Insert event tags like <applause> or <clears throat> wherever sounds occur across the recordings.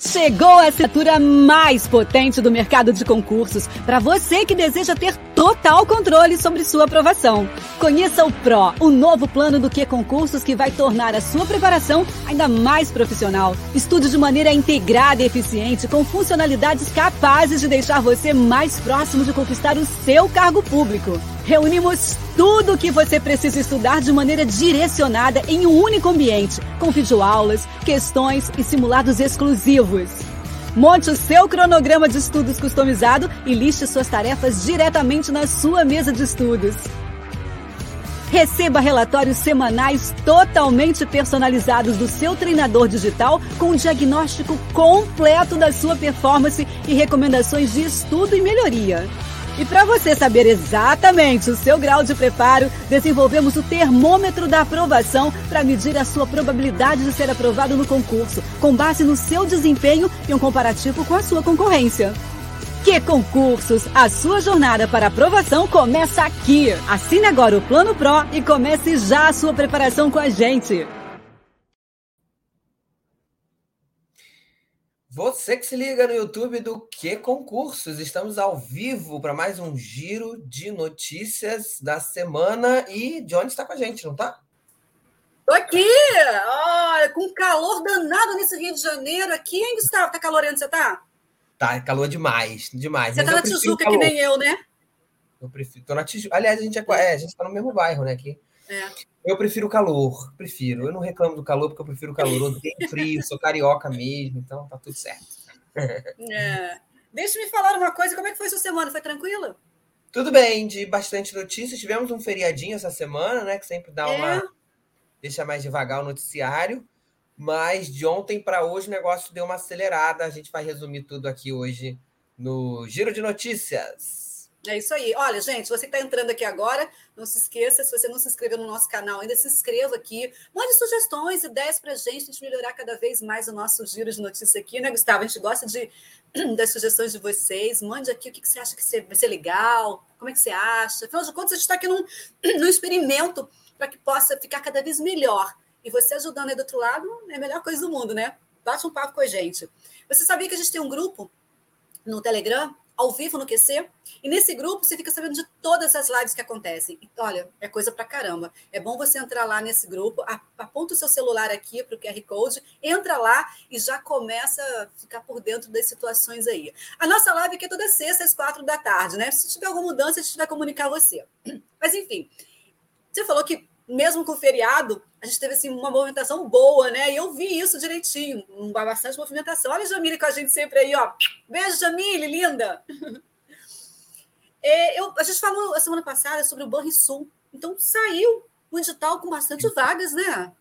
Chegou a assinatura mais potente do mercado de concursos para você que deseja ter total controle sobre sua aprovação. Conheça o PRO, o novo plano do que concursos que vai tornar a sua preparação ainda mais profissional. Estude de maneira integrada e eficiente com funcionalidades capazes de deixar você mais próximo de conquistar o seu cargo público. Reunimos tudo o que você precisa estudar de maneira direcionada em um único ambiente, com videoaulas, questões e simulados exclusivos. Monte o seu cronograma de estudos customizado e liste suas tarefas diretamente na sua mesa de estudos. Receba relatórios semanais totalmente personalizados do seu treinador digital com um diagnóstico completo da sua performance e recomendações de estudo e melhoria. E para você saber exatamente o seu grau de preparo, desenvolvemos o termômetro da aprovação para medir a sua probabilidade de ser aprovado no concurso, com base no seu desempenho e um comparativo com a sua concorrência. Que concursos! A sua jornada para aprovação começa aqui! Assine agora o Plano Pro e comece já a sua preparação com a gente! Você que se liga no YouTube do Que Concursos, estamos ao vivo para mais um giro de notícias da semana e Johnny está com a gente, não tá? Tô aqui! Olha, com calor danado nesse Rio de Janeiro aqui, hein, Gustavo? Tá calorento, você tá? Tá, calor demais, demais. Você tá na Tijuca que nem eu, né? Eu prefiro. Tô na Tijuca. Aliás, a gente é, é, a gente tá no mesmo bairro, né? Aqui. É. Eu prefiro calor, prefiro. Eu não reclamo do calor porque eu prefiro calor. Eu odeio frio, sou carioca mesmo, então tá tudo certo. É. Deixa-me falar uma coisa, como é que foi sua semana? Foi tranquila? Tudo bem, de bastante notícias. Tivemos um feriadinho essa semana, né? Que sempre dá uma. É. Deixa mais devagar o noticiário. Mas de ontem para hoje o negócio deu uma acelerada. A gente vai resumir tudo aqui hoje no Giro de Notícias. É isso aí. Olha, gente, você que está entrando aqui agora, não se esqueça, se você não se inscreveu no nosso canal ainda, se inscreva aqui. Mande sugestões, ideias para a gente, melhorar cada vez mais o nosso giro de notícias aqui, né, Gustavo? A gente gosta de, <clears throat> das sugestões de vocês. Mande aqui o que, você acha que vai ser legal, como é que você acha. Afinal de contas, a gente está aqui num, <clears throat> num experimento para que possa ficar cada vez melhor. E você ajudando aí do outro lado é a melhor coisa do mundo, né? Bate um papo com a gente. Você sabia que a gente tem um grupo no Telegram ao vivo no QC. E nesse grupo você fica sabendo de todas as lives que acontecem. E, olha, é coisa pra caramba. É bom você entrar lá nesse grupo, aponta o seu celular aqui para o QR Code, entra lá e já começa a ficar por dentro das situações aí. A nossa live aqui é toda sexta às quatro da tarde, né? Se tiver alguma mudança, a gente vai comunicar você. Mas enfim, você falou que mesmo com o feriado, a gente teve assim, uma movimentação boa, né? E eu vi isso direitinho, bastante movimentação. Olha a Jamile com a gente sempre aí, ó. Beijo, Jamile, linda! É, eu, a gente falou a semana passada sobre o Banrisul. Então saiu o edital com bastante vagas, né?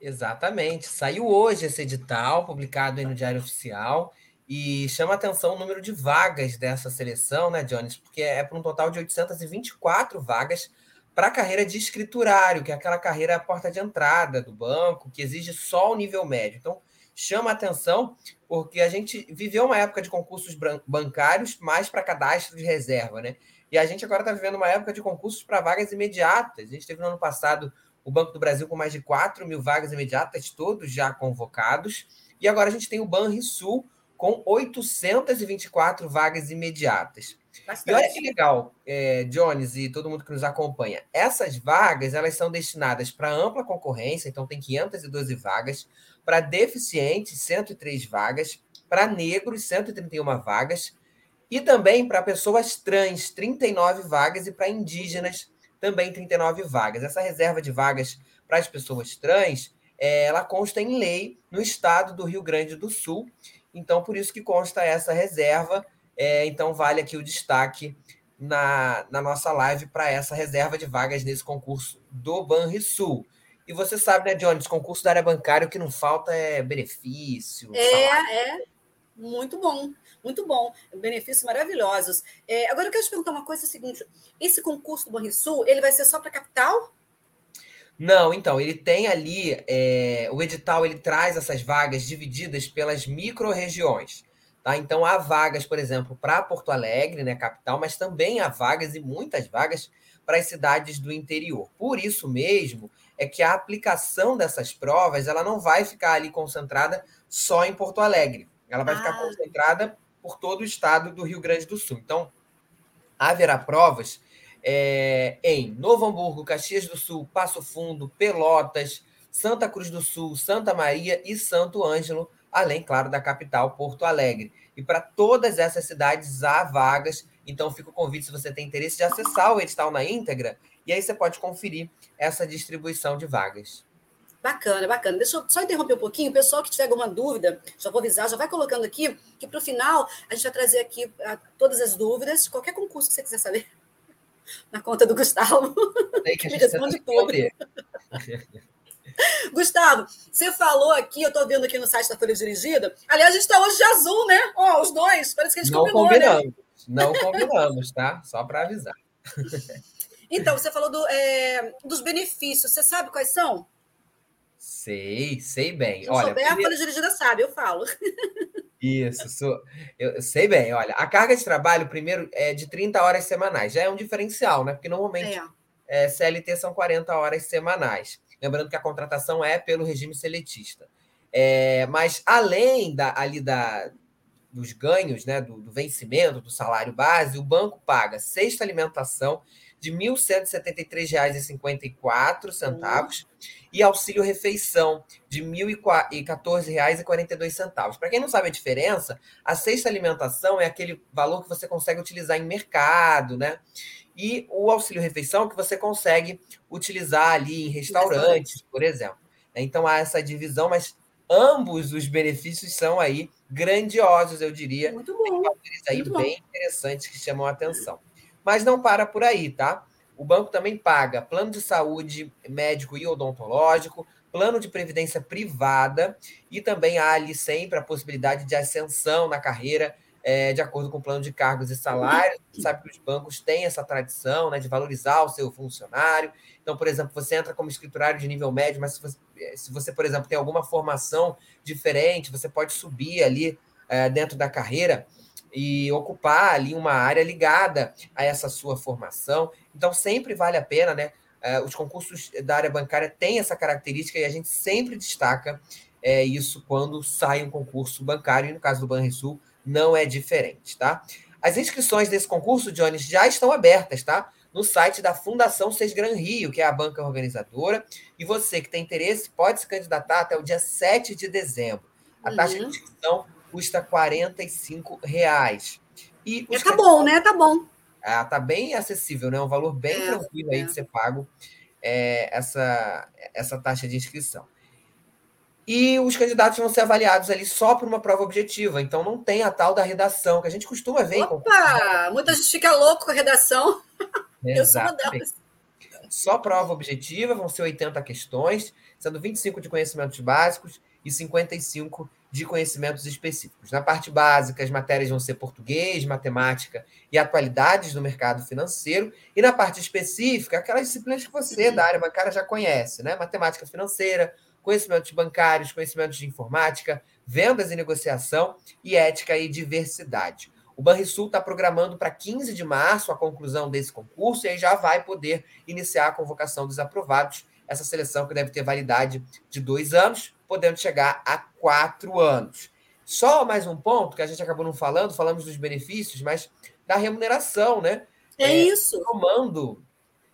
Exatamente. Saiu hoje esse edital, publicado no Diário Oficial, e chama atenção o número de vagas dessa seleção, né, Jones? Porque é para um total de 824 vagas para a carreira de escriturário, que é aquela carreira porta de entrada do banco, que exige só o nível médio. Então, chama atenção, porque a gente viveu uma época de concursos bancários mais para cadastro de reserva, né? E a gente agora está vivendo uma época de concursos para vagas imediatas. A gente teve no ano passado o Banco do Brasil com mais de 4 mil vagas imediatas, todos já convocados. E agora a gente tem o Banrisul com 824 vagas imediatas. Bastante. E olha que legal, é, Jones e todo mundo que nos acompanha. Essas vagas elas são destinadas para ampla concorrência, então tem 512 vagas, para deficientes, 103 vagas, para negros, 131 vagas, e também para pessoas trans, 39 vagas, e para indígenas, também 39 vagas. Essa reserva de vagas para as pessoas trans, é, ela consta em lei no estado do Rio Grande do Sul, então por isso que consta essa reserva é, então, vale aqui o destaque na, na nossa live para essa reserva de vagas nesse concurso do Banrisul. E você sabe, né, Jones, concurso da área bancária, o que não falta é benefício. É, salário. é. Muito bom, muito bom. Benefícios maravilhosos. É, agora, eu quero te perguntar uma coisa: é o seguinte: esse concurso do Banrisul, ele vai ser só para capital? Não, então, ele tem ali, é, o edital ele traz essas vagas divididas pelas micro-regiões. Tá? Então, há vagas, por exemplo, para Porto Alegre, né, capital, mas também há vagas e muitas vagas para as cidades do interior. Por isso mesmo, é que a aplicação dessas provas ela não vai ficar ali concentrada só em Porto Alegre. Ela vai ah. ficar concentrada por todo o estado do Rio Grande do Sul. Então, haverá provas é, em Novo Hamburgo, Caxias do Sul, Passo Fundo, Pelotas, Santa Cruz do Sul, Santa Maria e Santo Ângelo, além, claro, da capital, Porto Alegre. E para todas essas cidades há vagas, então fica o convite, se você tem interesse, de acessar o edital na íntegra, e aí você pode conferir essa distribuição de vagas. Bacana, bacana. Deixa eu só interromper um pouquinho. O pessoal que tiver alguma dúvida, já vou avisar, já vai colocando aqui, que para o final a gente vai trazer aqui uh, todas as dúvidas, qualquer concurso que você quiser saber, na conta do Gustavo. Tem que a <laughs> gente responde tudo. <laughs> Gustavo, você falou aqui, eu estou vendo aqui no site da Folha Dirigida. Aliás, a gente está hoje de azul, né? Ó, oh, os dois, parece que a gente Não combinou, combinamos, né? não combinamos, tá? Só para avisar. Então, você falou do, é, dos benefícios. Você sabe quais são? Sei, sei bem. Se olha, souber, primeiro... a folha dirigida sabe, eu falo. <laughs> Isso, sou... eu sei bem. Olha, a carga de trabalho, primeiro, é de 30 horas semanais. Já é um diferencial, né? Porque normalmente é. É, CLT são 40 horas semanais. Lembrando que a contratação é pelo regime seletista. É, mas além da, ali da, dos ganhos, né, do, do vencimento do salário base, o banco paga sexta alimentação de R$ 1.173,54 uhum. e auxílio refeição de R$ 1.014,42. Para quem não sabe a diferença, a cesta alimentação é aquele valor que você consegue utilizar em mercado, né? E o auxílio refeição que você consegue utilizar ali em restaurantes, por exemplo. Então há essa divisão, mas ambos os benefícios são aí grandiosos, eu diria. Muito bom. Tem aí Muito bem bom. interessantes que chamam a atenção. Mas não para por aí, tá? O banco também paga plano de saúde médico e odontológico, plano de previdência privada e também há ali sempre a possibilidade de ascensão na carreira é, de acordo com o plano de cargos e salários. Você sabe que os bancos têm essa tradição né, de valorizar o seu funcionário. Então, por exemplo, você entra como escriturário de nível médio, mas se você, se você por exemplo, tem alguma formação diferente, você pode subir ali é, dentro da carreira e ocupar ali uma área ligada a essa sua formação. Então, sempre vale a pena, né? Uh, os concursos da área bancária têm essa característica e a gente sempre destaca é, isso quando sai um concurso bancário, e no caso do Banrisul não é diferente, tá? As inscrições desse concurso, Jones, já estão abertas, tá? No site da Fundação Sesgran Rio, que é a banca organizadora, e você que tem interesse pode se candidatar até o dia 7 de dezembro. A uhum. taxa de inscrição custa 45 reais. E é, tá bom, né? Tá bom. Ah, tá bem acessível, né? Um valor bem é, tranquilo aí é. de ser pago é, essa, essa taxa de inscrição. E os candidatos vão ser avaliados ali só por uma prova objetiva, então não tem a tal da redação, que a gente costuma ver. Opa! Muita gente fica louco com a redação. <laughs> Eu sou uma delas. Só prova objetiva, vão ser 80 questões, sendo 25 de conhecimentos básicos e 55 de conhecimentos específicos. Na parte básica, as matérias vão ser português, matemática e atualidades do mercado financeiro. E na parte específica, aquelas disciplinas que você da área bancária já conhece, né? Matemática financeira, conhecimentos bancários, conhecimentos de informática, vendas e negociação e ética e diversidade. O Banrisul está programando para 15 de março a conclusão desse concurso e aí já vai poder iniciar a convocação dos aprovados. Essa seleção que deve ter validade de dois anos podendo chegar a quatro anos. Só mais um ponto que a gente acabou não falando, falamos dos benefícios, mas da remuneração, né? É, é isso. Somando,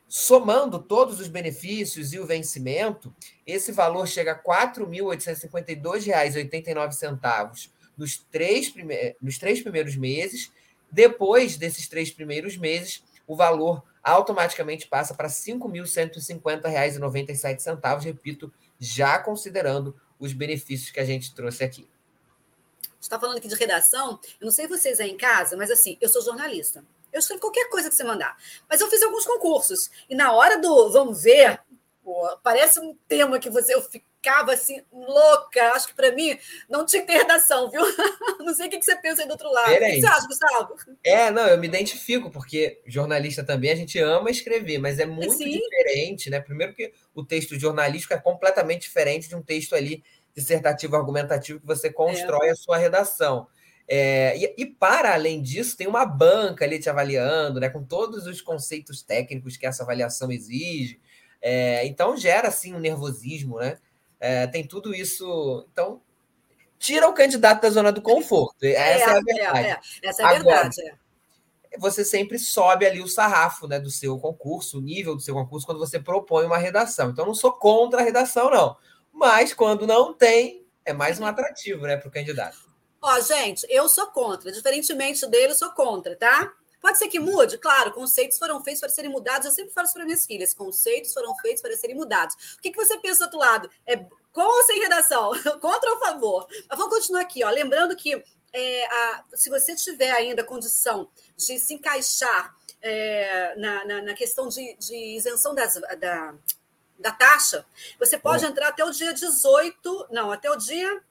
somando todos os benefícios e o vencimento, esse valor chega a R$ 4.852,89 nos três, prime nos três primeiros meses. Depois desses três primeiros meses, o valor automaticamente passa para R$ 5.150,97, repito, já considerando os benefícios que a gente trouxe aqui. está falando aqui de redação. Eu não sei vocês aí em casa, mas assim, eu sou jornalista. Eu escrevo qualquer coisa que você mandar. Mas eu fiz alguns concursos. E na hora do vamos ver, pô, parece um tema que você eu ficava assim, louca. Acho que para mim não tinha que ter redação, viu? <laughs> Não sei o que você pensa aí do outro lado. Diferente. O que você acha, Gustavo? É, não, eu me identifico, porque jornalista também a gente ama escrever, mas é muito Sim. diferente, né? Primeiro que o texto jornalístico é completamente diferente de um texto ali dissertativo argumentativo que você constrói é. a sua redação. É, e, e, para além disso, tem uma banca ali te avaliando, né, com todos os conceitos técnicos que essa avaliação exige. É, então gera assim um nervosismo, né? É, tem tudo isso. Então, tira o candidato da zona do conforto. Essa é, é a verdade. É, essa é a Agora, verdade. Você sempre sobe ali o sarrafo né, do seu concurso, o nível do seu concurso, quando você propõe uma redação. Então, não sou contra a redação, não. Mas quando não tem, é mais um atrativo né, para o candidato. Ó, gente, eu sou contra. Diferentemente dele, eu sou contra, tá? Pode ser que mude? Claro, conceitos foram feitos para serem mudados. Eu sempre falo isso para minhas filhas: conceitos foram feitos para serem mudados. O que, que você pensa do outro lado? É com ou sem redação? <laughs> Contra ou a favor? Mas vamos continuar aqui, ó. Lembrando que é, a, se você tiver ainda condição de se encaixar é, na, na, na, questão de, de isenção das, da, da taxa, você pode é. entrar até o dia 18, não, até o dia.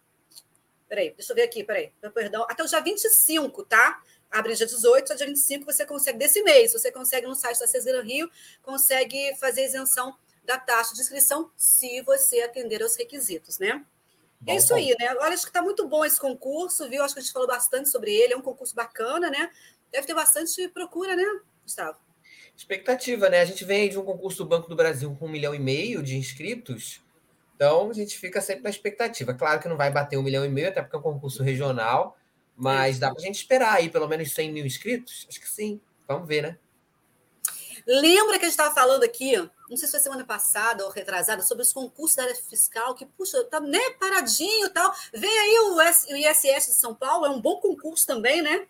Peraí, deixa eu ver aqui, peraí, perdão, até o dia 25, tá? Abre dia 18, dia 25 você consegue, desse mês, você consegue no site da Cesar Rio, consegue fazer isenção da taxa de inscrição se você atender aos requisitos, né? Bom, é isso aí, né? Olha, acho que está muito bom esse concurso, viu? Acho que a gente falou bastante sobre ele, é um concurso bacana, né? Deve ter bastante procura, né, Gustavo? Expectativa, né? A gente vem de um concurso do Banco do Brasil com um milhão e meio de inscritos, então a gente fica sempre na expectativa. Claro que não vai bater um milhão e meio, até porque é um concurso regional, mas dá para a gente esperar aí pelo menos 100 mil inscritos? Acho que sim. Vamos ver, né? Lembra que a gente estava falando aqui, não sei se foi semana passada ou retrasada, sobre os concursos da área fiscal, que, puxa, tá né, paradinho e tal. Vem aí o, o ISS de São Paulo, é um bom concurso também, né?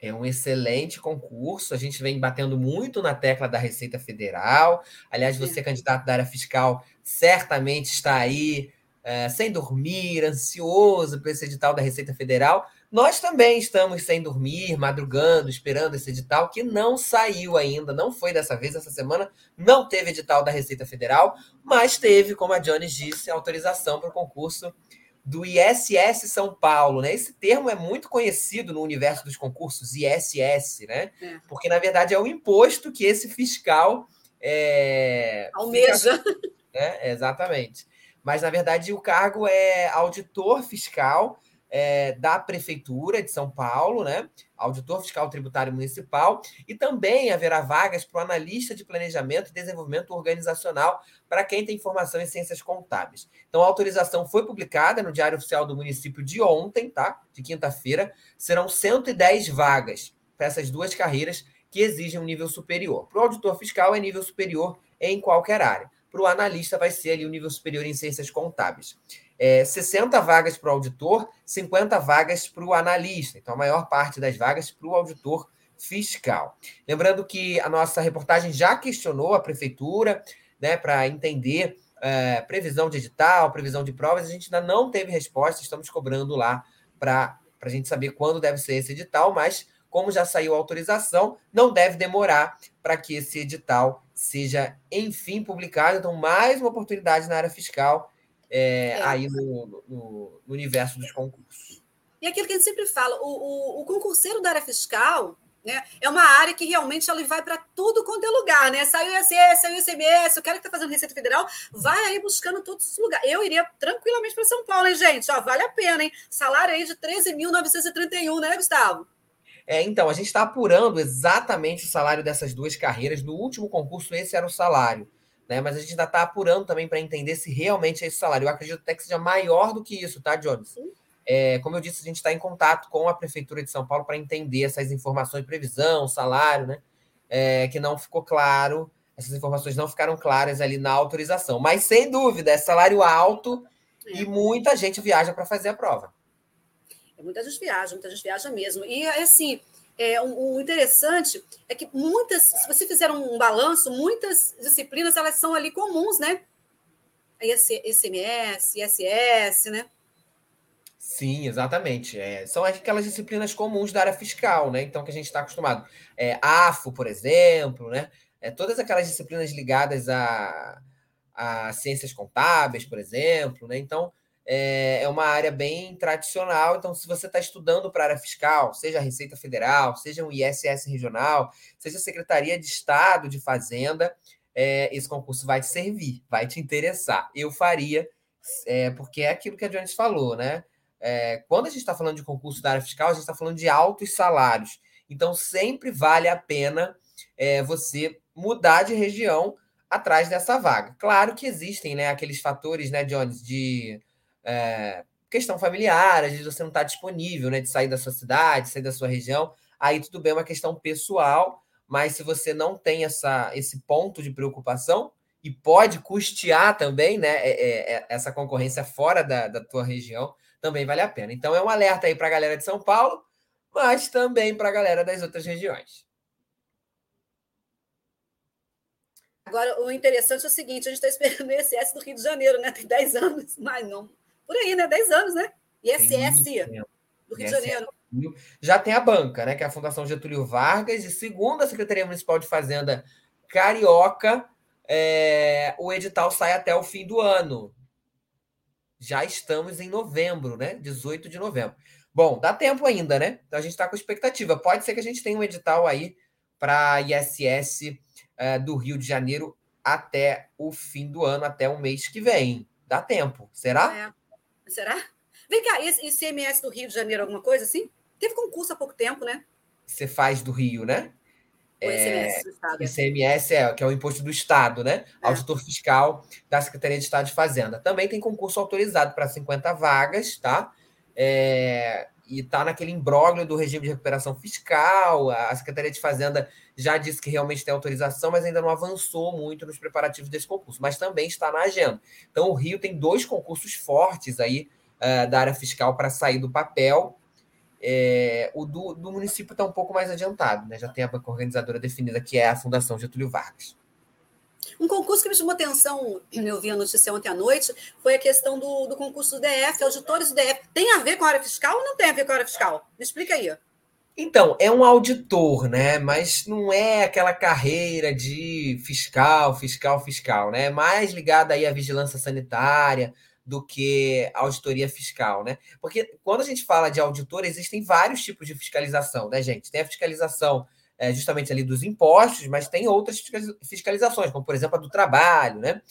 É um excelente concurso. A gente vem batendo muito na tecla da Receita Federal. Aliás, você, é. candidato da área fiscal, certamente está aí é, sem dormir, ansioso para esse edital da Receita Federal. Nós também estamos sem dormir, madrugando, esperando esse edital que não saiu ainda, não foi dessa vez, essa semana não teve edital da Receita Federal, mas teve, como a Jones disse, autorização para o concurso do ISS São Paulo, né? Esse termo é muito conhecido no universo dos concursos, ISS, né? É. Porque, na verdade, é o imposto que esse fiscal é... almeja. Fica... É, exatamente. Mas, na verdade, o cargo é auditor fiscal é, da Prefeitura de São Paulo, né? Auditor Fiscal Tributário Municipal, e também haverá vagas para o analista de planejamento e desenvolvimento organizacional para quem tem formação em ciências contábeis. Então, a autorização foi publicada no Diário Oficial do município de ontem, tá? De quinta-feira. Serão 110 vagas para essas duas carreiras que exigem um nível superior. Para o auditor fiscal, é nível superior em qualquer área. Para o analista, vai ser ali o nível superior em ciências contábeis é, 60 vagas para o auditor, 50 vagas para o analista. Então, a maior parte das vagas para o auditor fiscal. Lembrando que a nossa reportagem já questionou a prefeitura né, para entender é, previsão de edital, previsão de provas. A gente ainda não teve resposta, estamos cobrando lá para a gente saber quando deve ser esse edital, mas como já saiu a autorização, não deve demorar para que esse edital seja, enfim, publicado. Então, mais uma oportunidade na área fiscal é, é. aí no, no, no, universo dos concursos. E aquilo que a gente sempre fala, o, o, o concurseiro da área fiscal né, é uma área que realmente ele vai para tudo quanto é lugar, né? Saiu o ISS, saiu o ICMS, o cara que está fazendo Receita Federal vai aí buscando todos os lugares. Eu iria tranquilamente para São Paulo, hein, gente? Ó, vale a pena, hein? Salário aí de 13.931, né, Gustavo? É, então, a gente está apurando exatamente o salário dessas duas carreiras. No último concurso, esse era o salário né? Mas a gente ainda está apurando também para entender se realmente é esse salário. Eu acredito até que seja maior do que isso, tá, Jones? É, como eu disse, a gente está em contato com a Prefeitura de São Paulo para entender essas informações, previsão, salário, né? É, que não ficou claro, essas informações não ficaram claras ali na autorização. Mas, sem dúvida, é salário alto é. e muita gente viaja para fazer a prova. É, muita gente viaja, muita gente viaja mesmo. E, assim, é, o, interessante é que muitas, se você fizer um balanço, muitas disciplinas elas são ali comuns, né? ICMS, ISS, né? Sim, exatamente. É, são aquelas disciplinas comuns da área fiscal, né? Então, que a gente está acostumado. É, AFO, por exemplo, né? É, todas aquelas disciplinas ligadas a, a ciências contábeis, por exemplo, né? Então, é, é uma área bem tradicional. Então, se você está estudando para a área fiscal, seja a Receita Federal, seja um ISS regional, seja a Secretaria de Estado de Fazenda, é, esse concurso vai te servir, vai te interessar. Eu faria, é, porque é aquilo que a Jones falou, né? É, quando a gente está falando de concurso da área fiscal, a gente está falando de altos salários. Então, sempre vale a pena é, você mudar de região atrás dessa vaga. Claro que existem né, aqueles fatores, né, Jones, de é, questão familiar, às vezes você não está disponível, né, de sair da sua cidade, sair da sua região, aí tudo bem, é uma questão pessoal, mas se você não tem essa, esse ponto de preocupação, e pode custear também né, é, é, é, essa concorrência fora da, da tua região, também vale a pena. Então é um alerta aí para a galera de São Paulo, mas também para a galera das outras regiões. Agora, o interessante é o seguinte: a gente está esperando o ISS do Rio de Janeiro, né? Tem 10 anos, <laughs> mas não. Por aí, né? 10 anos, né? ISS do Rio ISS. de Janeiro. Já tem a banca, né? Que é a Fundação Getúlio Vargas, e segundo a Secretaria Municipal de Fazenda Carioca, é, o edital sai até o fim do ano. Já estamos em novembro, né? 18 de novembro. Bom, dá tempo ainda, né? Então a gente está com expectativa. Pode ser que a gente tenha um edital aí para ISS é, do Rio de Janeiro até o fim do ano, até o mês que vem. Dá tempo, será? É. Será? Vem cá, esse ICMS do Rio de Janeiro, alguma coisa assim? Teve concurso há pouco tempo, né? Você faz do Rio, né? O ICMS do Estado. ICMS é, que é o imposto do Estado, né? É. Auditor fiscal da Secretaria de Estado de Fazenda. Também tem concurso autorizado para 50 vagas, tá? É, e está naquele imbróglio do regime de recuperação fiscal. A Secretaria de Fazenda já disse que realmente tem autorização, mas ainda não avançou muito nos preparativos desse concurso, mas também está na agenda. Então, o Rio tem dois concursos fortes aí uh, da área fiscal para sair do papel. É, o do, do município está um pouco mais adiantado, né? já tem a banca organizadora definida, que é a Fundação Getúlio Vargas. Um concurso que me chamou atenção, eu vi a notícia ontem à noite, foi a questão do, do concurso do DF, auditores do DF. Tem a ver com a área fiscal ou não tem a ver com a área fiscal? Me explica aí. Então, é um auditor, né? Mas não é aquela carreira de fiscal, fiscal, fiscal, né? É mais ligada aí à vigilância sanitária do que auditoria fiscal, né? Porque quando a gente fala de auditor, existem vários tipos de fiscalização, né, gente? Tem a fiscalização é, justamente ali dos impostos, mas tem outras fiscalizações, como por exemplo a do trabalho, né?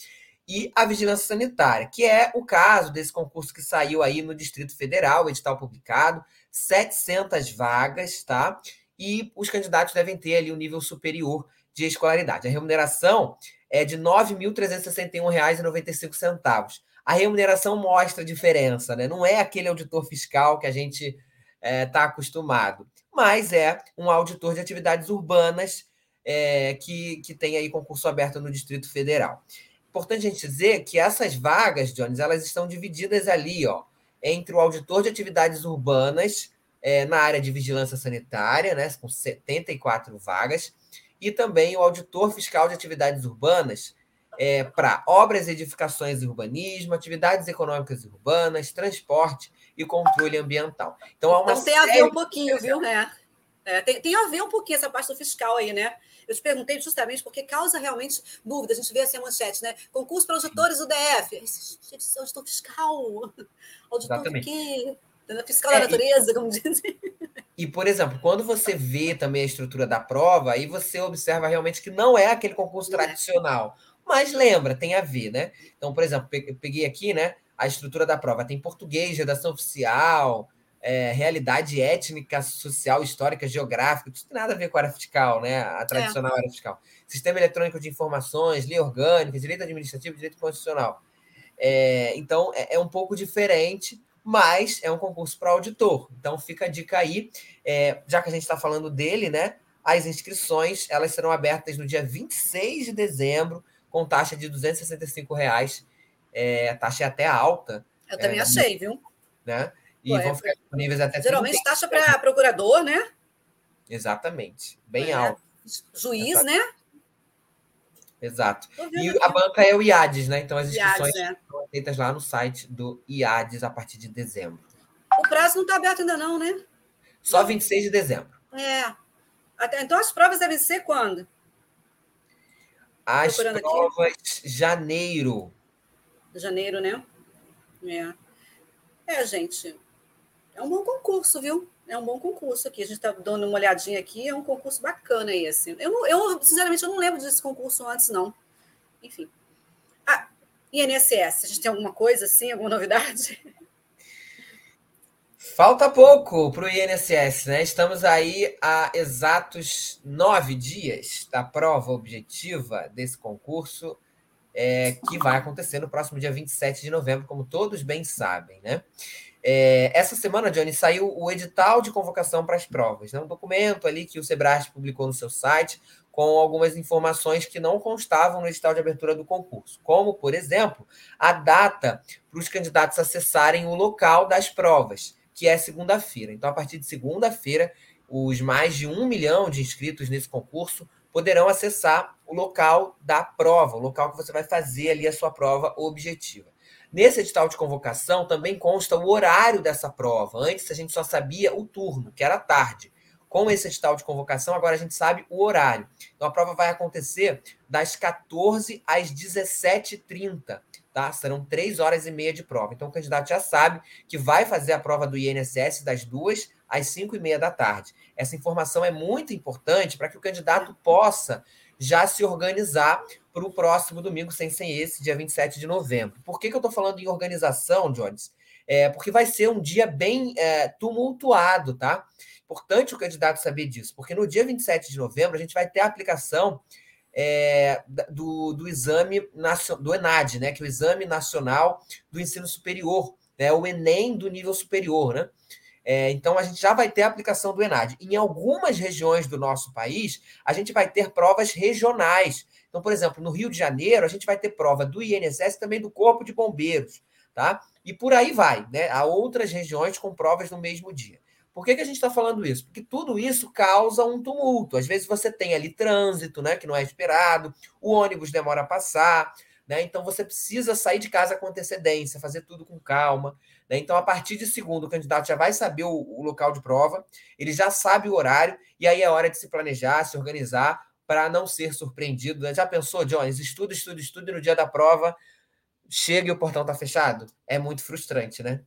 E a vigilância sanitária, que é o caso desse concurso que saiu aí no Distrito Federal, edital publicado, 700 vagas, tá? E os candidatos devem ter ali um nível superior de escolaridade. A remuneração é de R$ 9.361,95. A remuneração mostra a diferença, né? Não é aquele auditor fiscal que a gente está é, tá acostumado mas é um auditor de atividades urbanas é, que, que tem aí concurso aberto no Distrito Federal. Importante a gente dizer que essas vagas, Jones, elas estão divididas ali, ó, entre o auditor de atividades urbanas é, na área de vigilância sanitária, né, com 74 vagas, e também o auditor fiscal de atividades urbanas é, para obras, edificações e urbanismo, atividades econômicas e urbanas, transporte e controle ambiental. Então, há uma então tem a ver um pouquinho, viu? É. É, tem, tem, a ver um pouquinho essa parte do fiscal aí, né? Eu te perguntei justamente porque causa realmente dúvida. A gente vê assim a manchete, né? Concurso para auditores do DF. É auditor fiscal. Auditor Exatamente. do quê? Fiscal da é, natureza, e, como dizem. <laughs> E, por exemplo, quando você vê também a estrutura da prova, aí você observa realmente que não é aquele concurso é. tradicional. É. Mas lembra, tem a ver, né? Então, por exemplo, peguei aqui, né? A estrutura da prova. Tem português, redação oficial, é, realidade étnica, social, histórica, geográfica, isso tem nada a ver com a área fiscal, né? A tradicional é. área fiscal. Sistema eletrônico de informações, lei orgânica, direito administrativo, direito constitucional. É, então, é, é, um pouco diferente, mas é um concurso para auditor. Então, fica a dica aí, é, já que a gente está falando dele, né? As inscrições, elas serão abertas no dia 26 de dezembro, com taxa de 265 reais é, a taxa é até alta. Eu também é, achei, viu? Né? E Pô, vão ficar disponíveis até Geralmente taxa para procurador, né? Exatamente, bem é. alta. Juiz, Exato. né? Exato. E a banca é o IADES, né? Então as inscrições IADES, é. estão feitas lá no site do IADES a partir de dezembro. O prazo não está aberto ainda, não, né? Só 26 de dezembro. É. Até, então as provas devem ser quando? As provas aqui. janeiro janeiro, né? É. É, gente, é um bom concurso, viu? É um bom concurso aqui. A gente está dando uma olhadinha aqui, é um concurso bacana esse. Eu, eu, sinceramente, eu não lembro desse concurso antes, não. Enfim. Ah, INSS, a gente tem alguma coisa assim, alguma novidade? Falta pouco para o INSS, né? Estamos aí a exatos nove dias da prova objetiva desse concurso, é, que vai acontecer no próximo dia 27 de novembro, como todos bem sabem, né? É, essa semana, Johnny, saiu o edital de convocação para as provas, né? um documento ali que o Sebrae publicou no seu site com algumas informações que não constavam no edital de abertura do concurso, como, por exemplo, a data para os candidatos acessarem o local das provas que é segunda-feira. Então, a partir de segunda-feira, os mais de um milhão de inscritos nesse concurso poderão acessar o local da prova, o local que você vai fazer ali a sua prova objetiva. Nesse edital de convocação também consta o horário dessa prova. Antes a gente só sabia o turno, que era tarde. Com esse edital de convocação, agora a gente sabe o horário. Então a prova vai acontecer das 14 às 17h30 tá? Serão três horas e meia de prova. Então, o candidato já sabe que vai fazer a prova do INSS das duas às cinco e meia da tarde. Essa informação é muito importante para que o candidato possa já se organizar para o próximo domingo, sem ser esse, dia 27 de novembro. Por que, que eu estou falando em organização, Jones? É, porque vai ser um dia bem é, tumultuado, tá? Importante o candidato saber disso, porque no dia 27 de novembro a gente vai ter a aplicação é, do, do exame do ENAD, né, que é o Exame Nacional do Ensino Superior, né, o Enem do nível superior, né? É, então a gente já vai ter a aplicação do ENAD. Em algumas regiões do nosso país, a gente vai ter provas regionais. Então, por exemplo, no Rio de Janeiro, a gente vai ter prova do INSS e também do Corpo de Bombeiros, tá? E por aí vai, né? Há outras regiões com provas no mesmo dia. Por que, que a gente está falando isso? Porque tudo isso causa um tumulto. Às vezes você tem ali trânsito, né, que não é esperado, o ônibus demora a passar, né? Então você precisa sair de casa com antecedência, fazer tudo com calma. Né? Então, a partir de segundo, o candidato já vai saber o, o local de prova, ele já sabe o horário, e aí é hora de se planejar, se organizar para não ser surpreendido. Né? Já pensou, Jones? Estuda, estuda, estuda, e no dia da prova chega e o portão está fechado? É muito frustrante, né?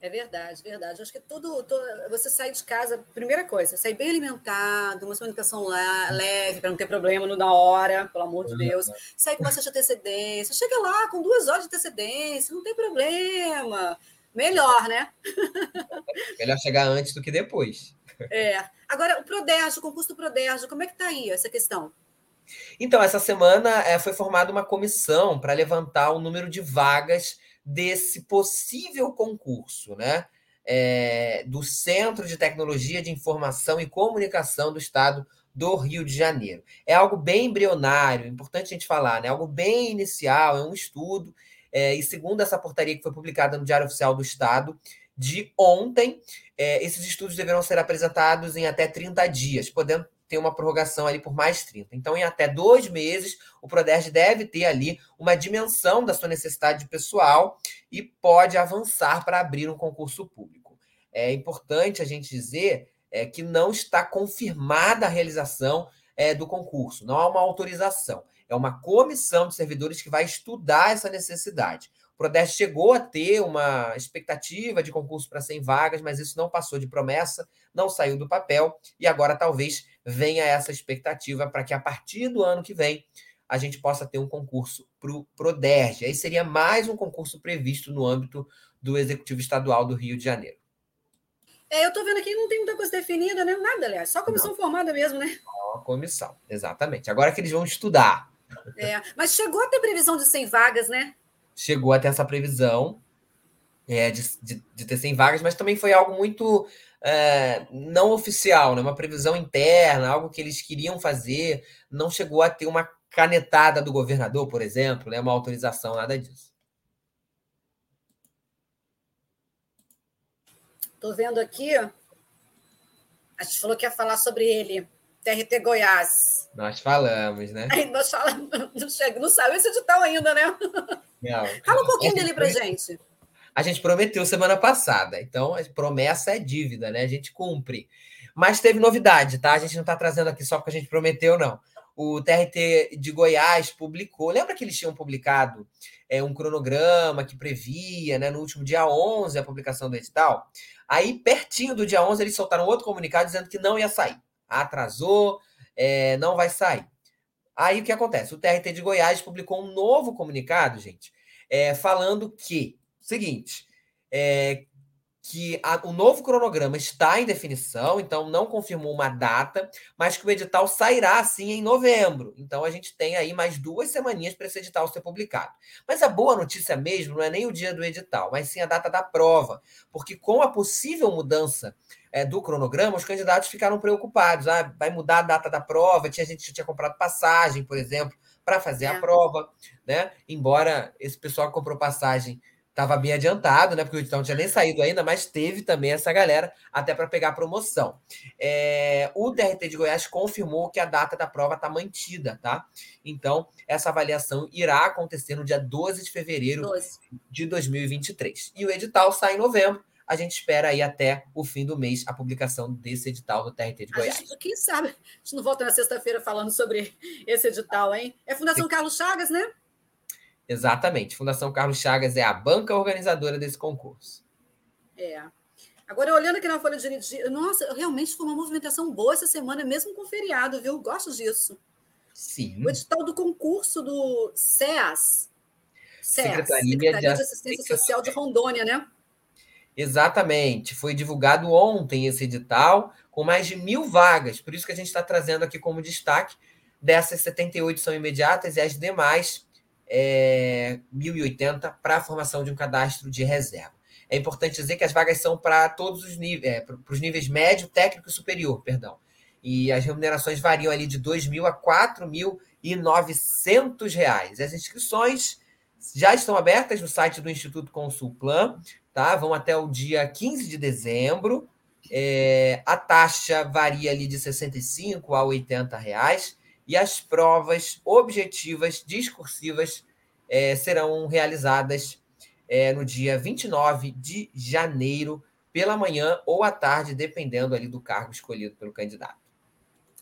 É verdade, verdade. acho que tudo, tudo, você sai de casa, primeira coisa, sair bem alimentado, uma alimentação leve, para não ter problema no na hora, pelo amor de Deus. Sair com bastante antecedência. Chega lá com duas horas de antecedência, não tem problema. Melhor, né? <laughs> Melhor chegar antes do que depois. É. Agora, o Proderjo, o concurso do Proderjo, como é que está aí essa questão? Então, essa semana é, foi formada uma comissão para levantar o número de vagas desse possível concurso, né? É, do Centro de Tecnologia de Informação e Comunicação do Estado do Rio de Janeiro. É algo bem embrionário, importante a gente falar, né? Algo bem inicial, é um estudo. É, e segundo essa portaria que foi publicada no Diário Oficial do Estado de ontem, é, esses estudos deverão ser apresentados em até 30 dias, podendo ter uma prorrogação ali por mais 30. Então, em até dois meses, o Prodeste deve ter ali uma dimensão da sua necessidade pessoal e pode avançar para abrir um concurso público. É importante a gente dizer é, que não está confirmada a realização é, do concurso, não há uma autorização. É uma comissão de servidores que vai estudar essa necessidade. O Prodeste chegou a ter uma expectativa de concurso para 100 vagas, mas isso não passou de promessa, não saiu do papel e agora talvez venha essa expectativa para que a partir do ano que vem a gente possa ter um concurso para o Proderj. Aí seria mais um concurso previsto no âmbito do Executivo Estadual do Rio de Janeiro. É, eu estou vendo aqui não tem muita coisa definida, né? Nada, aliás, só comissão não. formada mesmo, né? Só comissão, exatamente. Agora que eles vão estudar. É, mas chegou a ter previsão de 100 vagas, né? chegou a ter essa previsão é, de, de, de, ter 100 vagas, mas também foi algo muito é, não oficial, né? uma previsão interna, algo que eles queriam fazer, não chegou a ter uma canetada do governador, por exemplo, né? uma autorização, nada disso. Estou vendo aqui, a gente falou que ia falar sobre ele, TRT Goiás. Nós falamos, né? Aí nós falamos, <laughs> não, chega, não saiu esse edital ainda, né? Não. Fala um pouquinho dele para gente. A gente prometeu semana passada, então promessa é dívida, né? A gente cumpre. Mas teve novidade, tá? A gente não está trazendo aqui só porque a gente prometeu, não. O TRT de Goiás publicou. Lembra que eles tinham publicado é, um cronograma que previa, né, no último dia 11, a publicação do edital? Aí, pertinho do dia 11, eles soltaram outro comunicado dizendo que não ia sair. Atrasou, é, não vai sair. Aí o que acontece? O TRT de Goiás publicou um novo comunicado, gente, é, falando que, seguinte, é, que a, o novo cronograma está em definição, então não confirmou uma data, mas que o edital sairá sim em novembro. Então a gente tem aí mais duas semaninhas para esse edital ser publicado. Mas a boa notícia mesmo não é nem o dia do edital, mas sim a data da prova, porque com a possível mudança é, do cronograma, os candidatos ficaram preocupados. Ah, vai mudar a data da prova, tinha gente que tinha comprado passagem, por exemplo, para fazer é. a prova, né? Embora esse pessoal que comprou passagem estava bem adiantado, né? Porque o edital não tinha nem saído ainda, mas teve também essa galera até para pegar a promoção. É, o DRT de Goiás confirmou que a data da prova está mantida, tá? Então, essa avaliação irá acontecer no dia 12 de fevereiro 12. de 2023. E o edital sai em novembro. A gente espera aí até o fim do mês a publicação desse edital do TRT de Goiás. Gente, quem sabe? A gente não volta na sexta-feira falando sobre esse edital, hein? É Fundação Sim. Carlos Chagas, né? Exatamente. Fundação Carlos Chagas é a banca organizadora desse concurso. É. Agora, olhando aqui na folha de. Nossa, realmente foi uma movimentação boa essa semana, mesmo com feriado, viu? Gosto disso. Sim. O edital do concurso do SEAS. SEAS Secretaria, Secretaria de, de Assistência Social de Rondônia, né? Exatamente. Foi divulgado ontem esse edital, com mais de mil vagas. Por isso que a gente está trazendo aqui como destaque. Dessas 78 são imediatas e as demais é, 1.080 para a formação de um cadastro de reserva. É importante dizer que as vagas são para todos os níveis, é, para os níveis médio, técnico e superior, perdão. E as remunerações variam ali de R$ 2.000 a R$ 4.900. As inscrições já estão abertas no site do Instituto Consulplan, tá? Vão até o dia 15 de dezembro. É, a taxa varia ali de R$ 65 a 80 reais e as provas objetivas discursivas é, serão realizadas é, no dia 29 de janeiro, pela manhã ou à tarde, dependendo ali do cargo escolhido pelo candidato.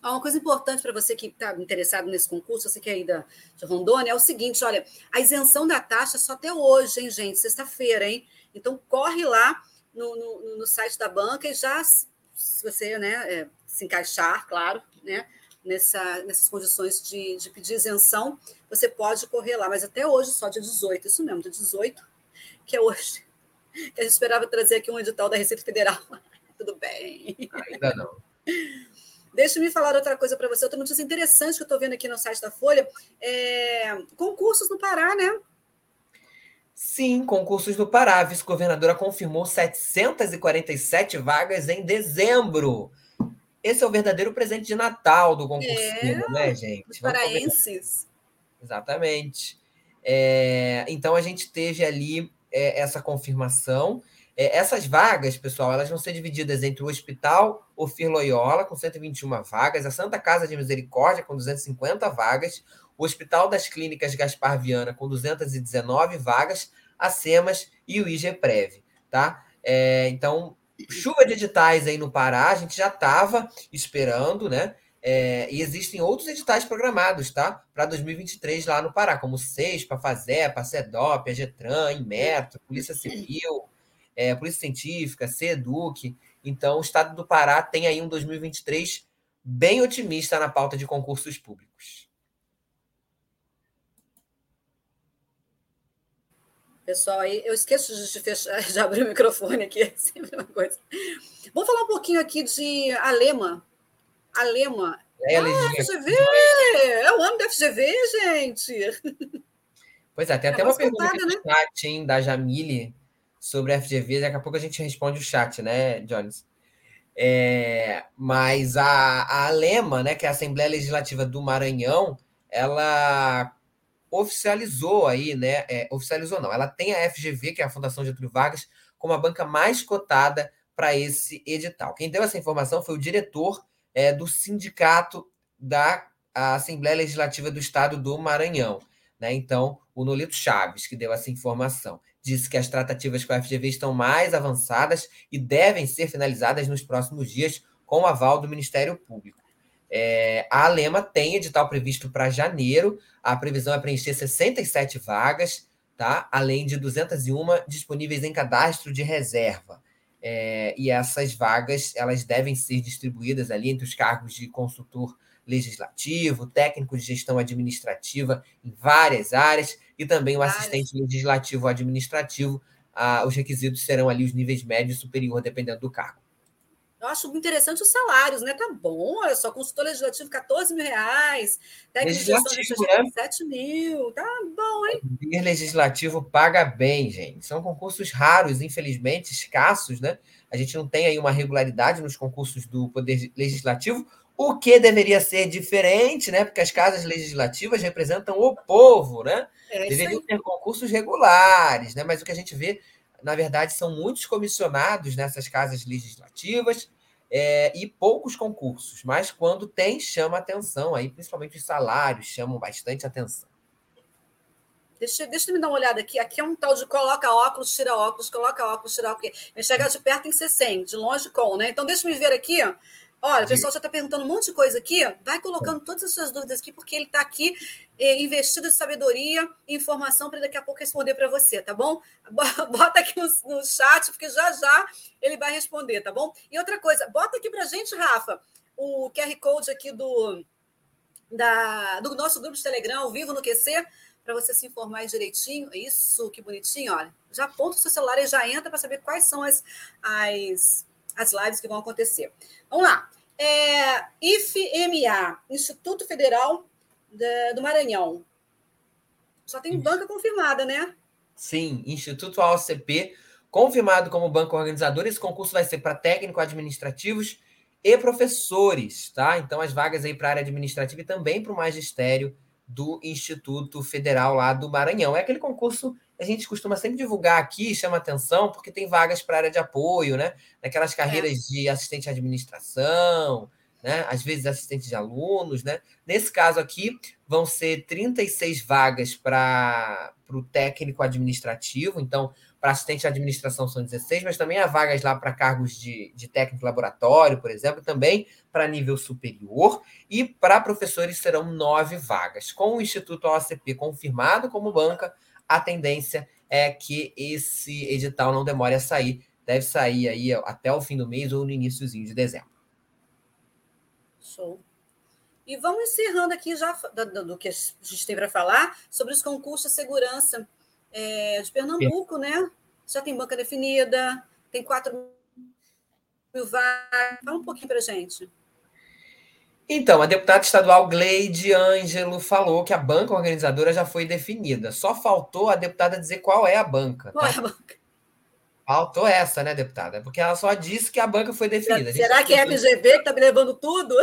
Uma coisa importante para você que está interessado nesse concurso, você que é aí da, de Rondônia, é o seguinte: olha, a isenção da taxa só até hoje, hein, gente? Sexta-feira, hein? Então corre lá no, no, no, site da banca e já, se você né, é, se encaixar, claro, né? Nessa, nessas condições de, de pedir isenção, você pode correr lá, mas até hoje, só dia 18, isso mesmo, dia 18, que é hoje, <laughs> que a gente esperava trazer aqui um edital da Receita Federal. <laughs> Tudo bem. Ainda não. Deixa-me falar outra coisa para você, outra notícia interessante que eu estou vendo aqui no site da Folha. É... Concursos no Pará, né? Sim, concursos no Pará. A vice-governadora confirmou 747 vagas em dezembro. Esse é o verdadeiro presente de Natal do concurseiro, é, né, gente? Os paraenses. Exatamente. É, então a gente teve ali é, essa confirmação. É, essas vagas, pessoal, elas vão ser divididas entre o Hospital Ofir Loyola, com 121 vagas, a Santa Casa de Misericórdia, com 250 vagas, o Hospital das Clínicas Gaspar Viana, com 219 vagas, a SEMAS e o IGPREV, tá? É, então, chuva de editais aí no Pará, a gente já estava esperando, né? É, e existem outros editais programados, tá? Para 2023 lá no Pará, como para FAZEPA, CEDOP, a GETRAN, Inmetro, Polícia Civil, é, Polícia Científica, CEDUC. Então, o estado do Pará tem aí um 2023 bem otimista na pauta de concursos públicos. Pessoal, aí eu esqueço de, fechar, <laughs> de abrir o microfone aqui, <laughs> é sempre uma coisa. Vamos falar um pouquinho aqui de Alema. Alema. É, ah, FGV! É o ano da FGV, gente! Pois é, tem é até uma pergunta no né? chat, hein, da Jamile sobre a FGV. Daqui a pouco a gente responde o chat, né, Jones? É, mas a, a Alema, né, que é a Assembleia Legislativa do Maranhão, ela oficializou aí, né? É, oficializou não, ela tem a FGV, que é a Fundação Getúlio Vargas, como a banca mais cotada para esse edital. Quem deu essa informação foi o diretor é, do sindicato da Assembleia Legislativa do Estado do Maranhão. Né? Então, o Nolito Chaves, que deu essa informação, disse que as tratativas com a FGV estão mais avançadas e devem ser finalizadas nos próximos dias com o aval do Ministério Público. É, a Alema tem edital previsto para janeiro. A previsão é preencher 67 vagas, tá? além de 201 disponíveis em cadastro de reserva. É, e essas vagas elas devem ser distribuídas ali entre os cargos de consultor legislativo, técnico de gestão administrativa em várias áreas e também o assistente legislativo administrativo ah, os requisitos serão ali os níveis médio e superior, dependendo do cargo. Eu acho muito interessante os salários, né? Tá bom, olha só, consultor legislativo, 14 mil reais, técnico de gestão né? 7 mil, tá bom, hein? O legislativo paga bem, gente. São concursos raros, infelizmente, escassos, né? A gente não tem aí uma regularidade nos concursos do Poder Legislativo, o que deveria ser diferente, né? Porque as casas legislativas representam o povo, né? É Deveriam ter concursos regulares, né? Mas o que a gente vê, na verdade, são muitos comissionados nessas casas legislativas é, e poucos concursos. Mas quando tem, chama atenção, aí principalmente os salários chamam bastante atenção. Deixa, deixa eu me dar uma olhada aqui. Aqui é um tal de coloca óculos, tira óculos, coloca óculos, tira óculos. Enxergar de perto tem que ser sem, de longe com, né? Então, deixa eu me ver aqui. Olha, o pessoal já está perguntando um monte de coisa aqui. Vai colocando todas as suas dúvidas aqui, porque ele está aqui eh, investido de sabedoria e informação para daqui a pouco responder para você, tá bom? <laughs> Bota aqui no, no, chat, porque já já ele vai responder, tá bom? E outra coisa, bota aqui para gente, Rafa, o QR Code aqui do, da, do nosso grupo de Telegram, ao vivo no QC, para você se informar direitinho. Isso, que bonitinho, olha. Já aponta o seu celular e já entra para saber quais são as, as as lives que vão acontecer. Vamos lá. É, IFMA, Instituto Federal do Maranhão. Só tem banca confirmada, né? Sim, Instituto AOCP, confirmado como banco organizador. Esse concurso vai ser para técnico administrativos e professores, tá? Então, as vagas aí para a área administrativa e também para o magistério do Instituto Federal lá do Maranhão. É aquele concurso a gente costuma sempre divulgar aqui, chama atenção, porque tem vagas para área de apoio, né? Naquelas é. carreiras é. de assistente de administração, né? Às vezes assistente de alunos, né? Nesse caso aqui, vão ser 36 vagas para o técnico administrativo, então, para assistente de administração são 16, mas também há vagas lá para cargos de, de técnico laboratório, por exemplo, também para nível superior, e para professores serão nove vagas, com o Instituto OCP confirmado como banca a tendência é que esse edital não demore a sair. Deve sair aí até o fim do mês ou no iníciozinho de dezembro. Show. E vamos encerrando aqui já do, do que a gente tem para falar sobre os concursos de segurança é, de Pernambuco, né? Já tem banca definida, tem 4 mil vagas. Fala um pouquinho para a gente. Então, a deputada estadual Gleide Ângelo falou que a banca organizadora já foi definida. Só faltou a deputada dizer qual é a banca. Qual tá? é a banca? Faltou essa, né, deputada? Porque ela só disse que a banca foi definida. Será que é a FGV que está me levando tudo?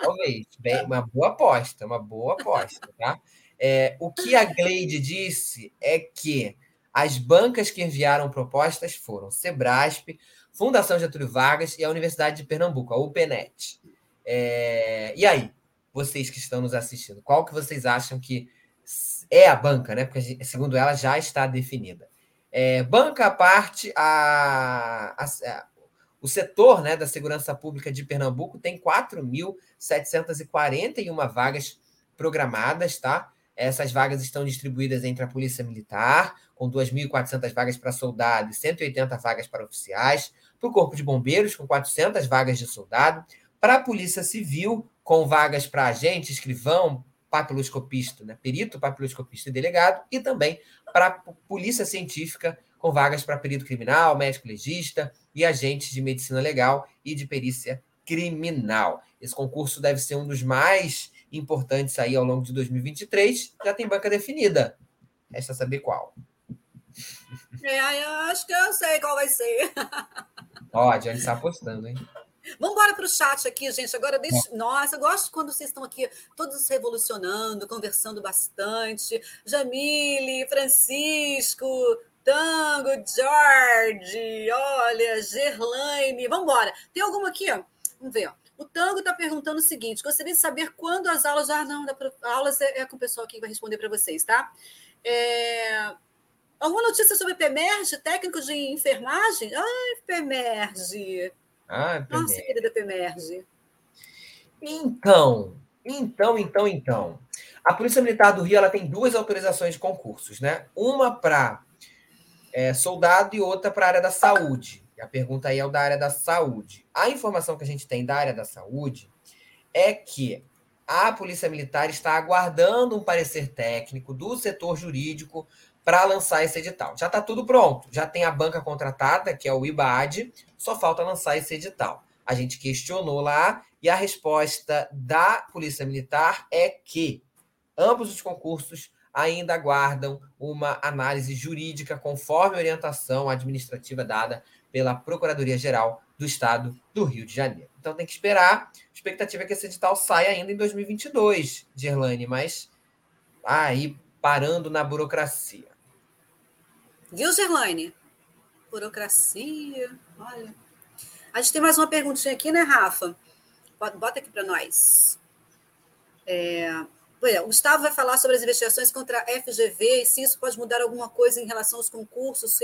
Talvez. Bem, uma boa aposta, uma boa aposta, tá? É, o que a Gleide disse é que as bancas que enviaram propostas foram Sebrasp, Fundação Getúlio Vargas e a Universidade de Pernambuco, a UPNET. É... E aí, vocês que estão nos assistindo, qual que vocês acham que é a banca, né? Porque, segundo ela, já está definida. É, banca à parte, a, a, a, o setor né, da segurança pública de Pernambuco tem 4.741 vagas programadas, tá? Essas vagas estão distribuídas entre a Polícia Militar, com 2.400 vagas para soldado e 180 vagas para oficiais, para o Corpo de Bombeiros, com 400 vagas de soldado, para a Polícia Civil, com vagas para agente, escrivão, papiloscopista, né? perito, papiloscopista e delegado, e também para a Polícia Científica, com vagas para perito criminal, médico legista e agentes de medicina legal e de perícia criminal. Esse concurso deve ser um dos mais importantes aí ao longo de 2023. Já tem banca definida. Resta saber qual. É, eu acho que eu sei qual vai ser. Ó, a Diane está apostando, hein? Vamos embora para o chat aqui, gente. Agora, deixa... nossa, eu gosto quando vocês estão aqui todos revolucionando, conversando bastante. Jamile, Francisco, Tango, George, olha, Gerlaine. Vamos embora. Tem alguma aqui? Ó? Vamos ver. Ó. O Tango está perguntando o seguinte: gostaria de saber quando as aulas. Ah, não, pra... aulas é, é com o pessoal que vai responder para vocês, tá? É... Alguma notícia sobre PEMERGE, técnico de enfermagem? Ai, PEMERGE. Ah, Nossa, querida Pemerge. Então, então, então, então. A Polícia Militar do Rio ela tem duas autorizações de concursos, né? Uma para é, soldado e outra para a área da saúde. E a pergunta aí é o da área da saúde. A informação que a gente tem da área da saúde é que a Polícia Militar está aguardando um parecer técnico do setor jurídico para lançar esse edital. Já está tudo pronto, já tem a banca contratada, que é o IBAD, só falta lançar esse edital. A gente questionou lá e a resposta da Polícia Militar é que ambos os concursos ainda aguardam uma análise jurídica conforme a orientação administrativa dada pela Procuradoria-Geral do Estado do Rio de Janeiro. Então tem que esperar. A expectativa é que esse edital saia ainda em 2022, Gerlane, mas aí parando na burocracia. Viu, Gerlane? Burocracia, olha. A gente tem mais uma perguntinha aqui, né, Rafa? Bota aqui para nós. É, o Gustavo vai falar sobre as investigações contra a FGV e se isso pode mudar alguma coisa em relação aos concursos.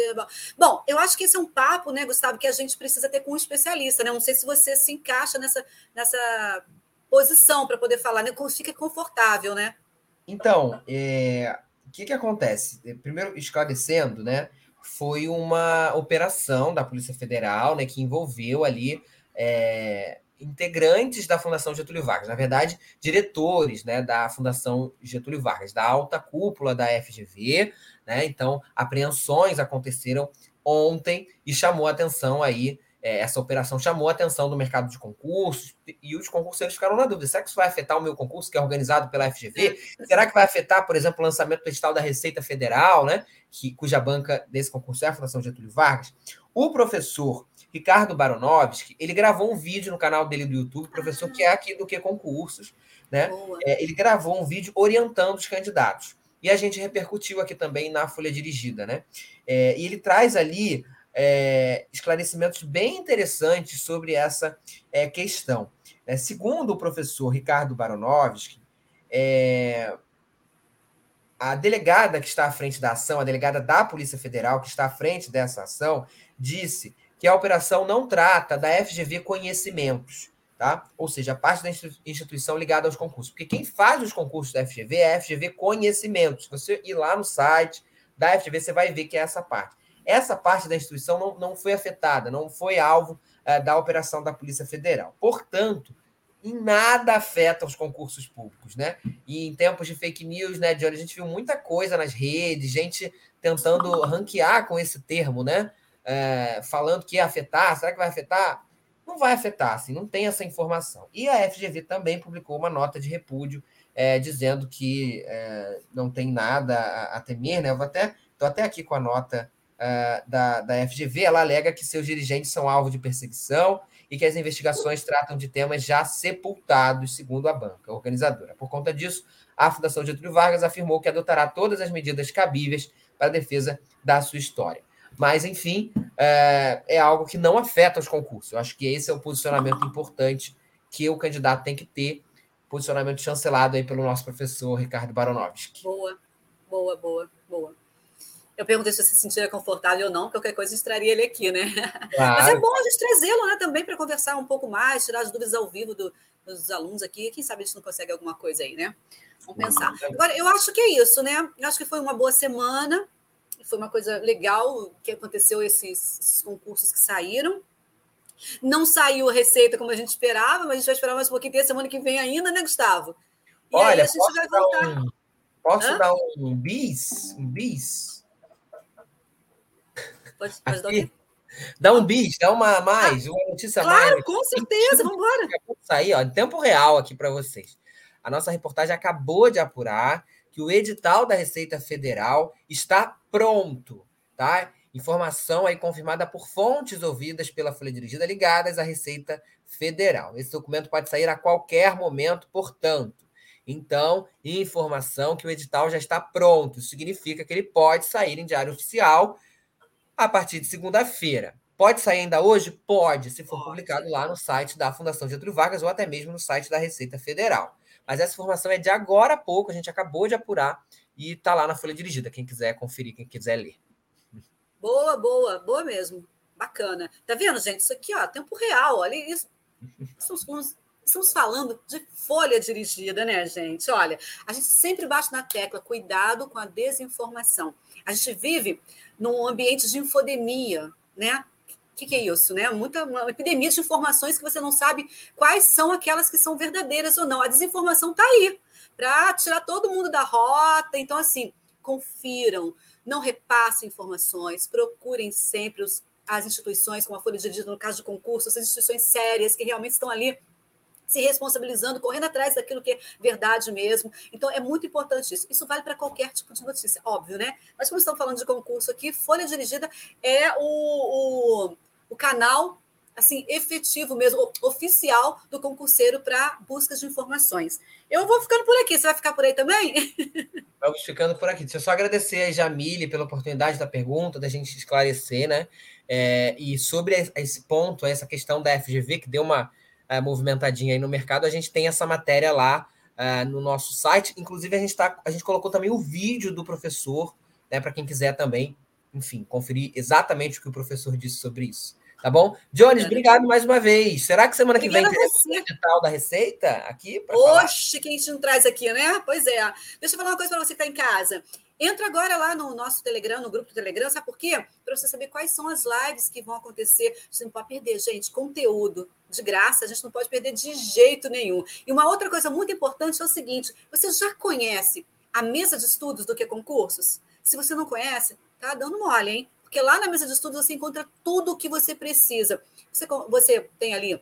Bom, eu acho que esse é um papo, né, Gustavo, que a gente precisa ter com um especialista, né? Não sei se você se encaixa nessa, nessa posição para poder falar, né? Fica confortável, né? Então, é, o que, que acontece? Primeiro, esclarecendo, né? Foi uma operação da Polícia Federal, né, que envolveu ali é, integrantes da Fundação Getúlio Vargas, na verdade, diretores né, da Fundação Getúlio Vargas, da alta cúpula da FGV. Né? Então, apreensões aconteceram ontem e chamou a atenção aí. É, essa operação chamou a atenção do mercado de concursos e os concurseiros ficaram na dúvida: será que isso vai afetar o meu concurso, que é organizado pela FGV? Será que vai afetar, por exemplo, o lançamento do edital da Receita Federal, né? Que, cuja banca desse concurso é a Fundação Getúlio Vargas? O professor Ricardo Baronovski, ele gravou um vídeo no canal dele do YouTube, professor que é aqui do que concursos, né? É, ele gravou um vídeo orientando os candidatos. E a gente repercutiu aqui também na Folha Dirigida, né? É, e ele traz ali é, esclarecimentos bem interessantes sobre essa é, questão. É, segundo o professor Ricardo Baronovski, é, a delegada que está à frente da ação, a delegada da Polícia Federal que está à frente dessa ação, disse que a operação não trata da FGV Conhecimentos, tá? Ou seja, a parte da instituição ligada aos concursos. Porque quem faz os concursos da FGV é a FGV Conhecimentos. Você ir lá no site da FGV, você vai ver que é essa parte. Essa parte da instituição não, não foi afetada, não foi alvo uh, da operação da Polícia Federal. Portanto, em nada afeta os concursos públicos, né? E em tempos de fake news, né, Johnny, a gente viu muita coisa nas redes, gente tentando ranquear com esse termo, né? É, falando que ia afetar, será que vai afetar? Não vai afetar, assim, não tem essa informação. E a FGV também publicou uma nota de repúdio é, dizendo que é, não tem nada a, a, temer, né? Eu vou até, estou até aqui com a nota é, da, da FGV, ela alega que seus dirigentes são alvo de perseguição e que as investigações tratam de temas já sepultados, segundo a banca organizadora. Por conta disso, a Fundação Getúlio Vargas afirmou que adotará todas as medidas cabíveis para a defesa da sua história. Mas, enfim, é, é, algo que não afeta os concursos. Eu acho que esse é o posicionamento importante que o candidato tem que ter. Posicionamento chancelado aí pelo nosso professor Ricardo Baronovski. Boa, boa, boa, boa. Eu perguntei se você se sentia confortável ou não, qualquer coisa estaria ele aqui, né? Claro. Mas é bom a gente trazê-lo né, também para conversar um pouco mais, tirar as dúvidas ao vivo do, dos alunos aqui. Quem sabe a gente não consegue alguma coisa aí, né? Vamos pensar. Agora, eu acho que é isso, né? Eu acho que foi uma boa semana foi uma coisa legal que aconteceu esses, esses concursos que saíram. Não saiu a receita como a gente esperava, mas a gente vai esperar mais um pouquinho, tem semana que vem ainda, né, Gustavo? E Olha, aí a gente vai voltar. Um, posso Hã? dar um bis? Um bis? Pode, pode dar o quê? Dá um bis, dá uma mais, uma notícia claro, mais. Claro, com certeza, vamos embora. Sair, ó, em tempo real aqui para vocês. A nossa reportagem acabou de apurar que o edital da Receita Federal está pronto, tá? Informação aí confirmada por fontes ouvidas pela Folha Dirigida ligadas à Receita Federal. Esse documento pode sair a qualquer momento, portanto. Então, informação que o edital já está pronto. Isso significa que ele pode sair em diário oficial a partir de segunda-feira. Pode sair ainda hoje? Pode, se for publicado lá no site da Fundação Getúlio Vargas ou até mesmo no site da Receita Federal. Mas essa informação é de agora a pouco, a gente acabou de apurar e está lá na folha dirigida, quem quiser conferir, quem quiser ler. Boa, boa, boa mesmo. Bacana. Tá vendo, gente? Isso aqui, ó, tempo real. Olha isso. Estamos, estamos falando de folha dirigida, né, gente? Olha, a gente sempre bate na tecla, cuidado com a desinformação. A gente vive num ambiente de infodemia, né? O que, que, é isso, né? Muita uma epidemia de informações que você não sabe quais são aquelas que são verdadeiras ou não. A desinformação está aí para tirar todo mundo da rota. Então, assim, confiram, não repassem informações, procurem sempre os, as instituições, como a Folha de Edito, no caso de concursos, as instituições sérias que realmente estão ali se responsabilizando, correndo atrás daquilo que é verdade mesmo. Então, é muito importante isso. Isso vale para qualquer tipo de notícia, óbvio, né? Mas como estamos falando de concurso aqui, Folha Dirigida é o, o, o canal assim efetivo mesmo, oficial do concurseiro para buscas de informações. Eu vou ficando por aqui, você vai ficar por aí também? <laughs> Vamos ficando por aqui. Deixa eu só agradecer a Jamile pela oportunidade da pergunta, da gente esclarecer, né? É, e sobre esse ponto, essa questão da FGV, que deu uma uh, movimentadinha aí no mercado, a gente tem essa matéria lá uh, no nosso site. Inclusive, a gente, tá, a gente colocou também o vídeo do professor, né, para quem quiser também, enfim, conferir exatamente o que o professor disse sobre isso. Tá bom? Jones, obrigado mais uma vez. Será que semana que vem tem o digital da receita aqui? Oxe, que a gente não traz aqui, né? Pois é. Deixa eu falar uma coisa para você que está em casa. Entra agora lá no nosso Telegram, no grupo do Telegram, sabe por quê? Para você saber quais são as lives que vão acontecer. Você não pode perder, gente, conteúdo de graça, a gente não pode perder de jeito nenhum. E uma outra coisa muito importante é o seguinte: você já conhece a mesa de estudos do que concursos? Se você não conhece, tá dando mole, hein? Porque lá na mesa de estudos você encontra tudo o que você precisa. Você, você tem ali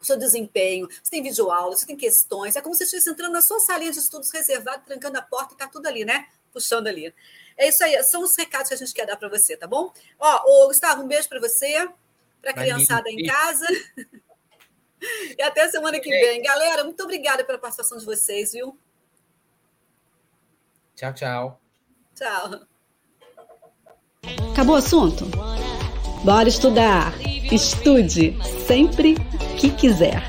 o seu desempenho, você tem videoaula, você tem questões. É como se você estivesse entrando na sua salinha de estudos reservada, trancando a porta e tá tudo ali, né? Puxando ali. É isso aí, são os recados que a gente quer dar para você, tá bom? Ó, ô, Gustavo, um beijo para você, para a criançada em casa. <laughs> e até semana que vem. Galera, muito obrigada pela participação de vocês, viu? Tchau, tchau. Tchau. Acabou o assunto? Bora estudar. Estude sempre que quiser.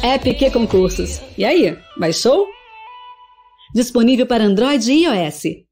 EPQ Concursos. E aí, baixou? Disponível para Android e iOS.